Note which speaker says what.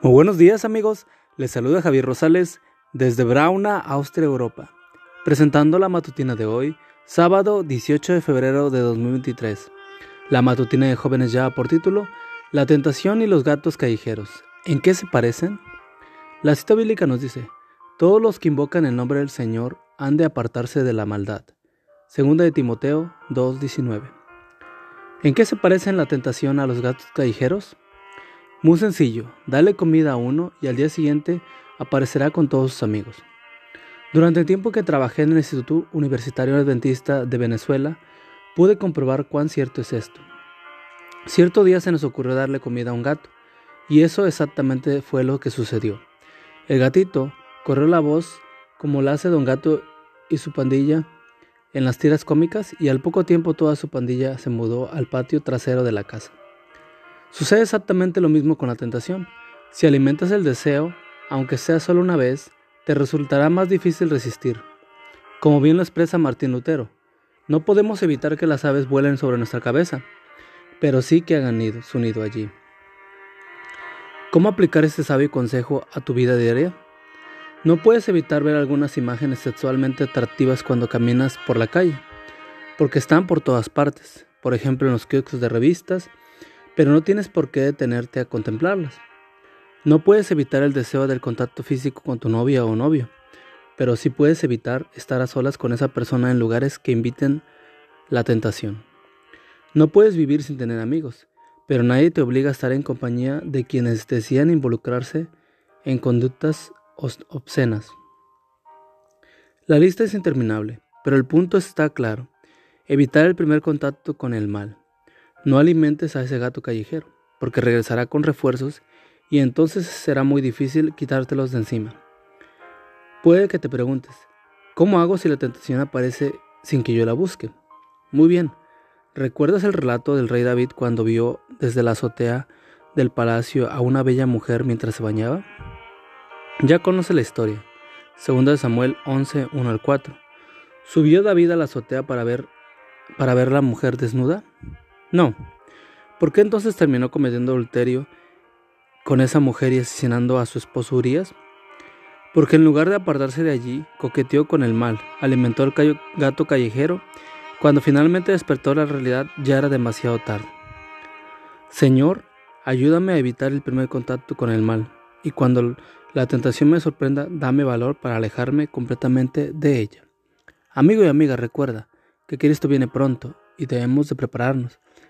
Speaker 1: Muy buenos días amigos, les saluda Javier Rosales desde Brauna, Austria, Europa, presentando la matutina de hoy, sábado 18 de febrero de 2023. La matutina de jóvenes ya por título, La tentación y los gatos callejeros. ¿En qué se parecen? La cita bíblica nos dice, todos los que invocan el nombre del Señor han de apartarse de la maldad. Segunda de Timoteo 2.19. ¿En qué se parecen la tentación a los gatos callejeros? Muy sencillo, dale comida a uno y al día siguiente aparecerá con todos sus amigos. Durante el tiempo que trabajé en el Instituto Universitario Adventista de Venezuela, pude comprobar cuán cierto es esto. Cierto día se nos ocurrió darle comida a un gato, y eso exactamente fue lo que sucedió. El gatito corrió la voz como la hace Don Gato y su pandilla en las tiras cómicas y al poco tiempo toda su pandilla se mudó al patio trasero de la casa. Sucede exactamente lo mismo con la tentación. Si alimentas el deseo, aunque sea solo una vez, te resultará más difícil resistir. Como bien lo expresa Martín Lutero, no podemos evitar que las aves vuelen sobre nuestra cabeza, pero sí que hagan nido, su nido allí. ¿Cómo aplicar este sabio consejo a tu vida diaria? No puedes evitar ver algunas imágenes sexualmente atractivas cuando caminas por la calle, porque están por todas partes, por ejemplo en los kioscos de revistas, pero no tienes por qué detenerte a contemplarlas. No puedes evitar el deseo del contacto físico con tu novia o novio, pero sí puedes evitar estar a solas con esa persona en lugares que inviten la tentación. No puedes vivir sin tener amigos, pero nadie te obliga a estar en compañía de quienes decían involucrarse en conductas obscenas. La lista es interminable, pero el punto está claro. Evitar el primer contacto con el mal. No alimentes a ese gato callejero, porque regresará con refuerzos y entonces será muy difícil quitártelos de encima. Puede que te preguntes, ¿cómo hago si la tentación aparece sin que yo la busque? Muy bien, ¿recuerdas el relato del rey David cuando vio desde la azotea del palacio a una bella mujer mientras se bañaba? Ya conoce la historia. Segunda de Samuel 11, 1 al 4. ¿Subió David a la azotea para ver, para ver la mujer desnuda? No. ¿Por qué entonces terminó cometiendo adulterio con esa mujer y asesinando a su esposo Urias? Porque en lugar de apartarse de allí, coqueteó con el mal, alimentó al gato callejero. Cuando finalmente despertó la realidad ya era demasiado tarde. Señor, ayúdame a evitar el primer contacto con el mal, y cuando la tentación me sorprenda, dame valor para alejarme completamente de ella. Amigo y amiga, recuerda que Cristo viene pronto y debemos de prepararnos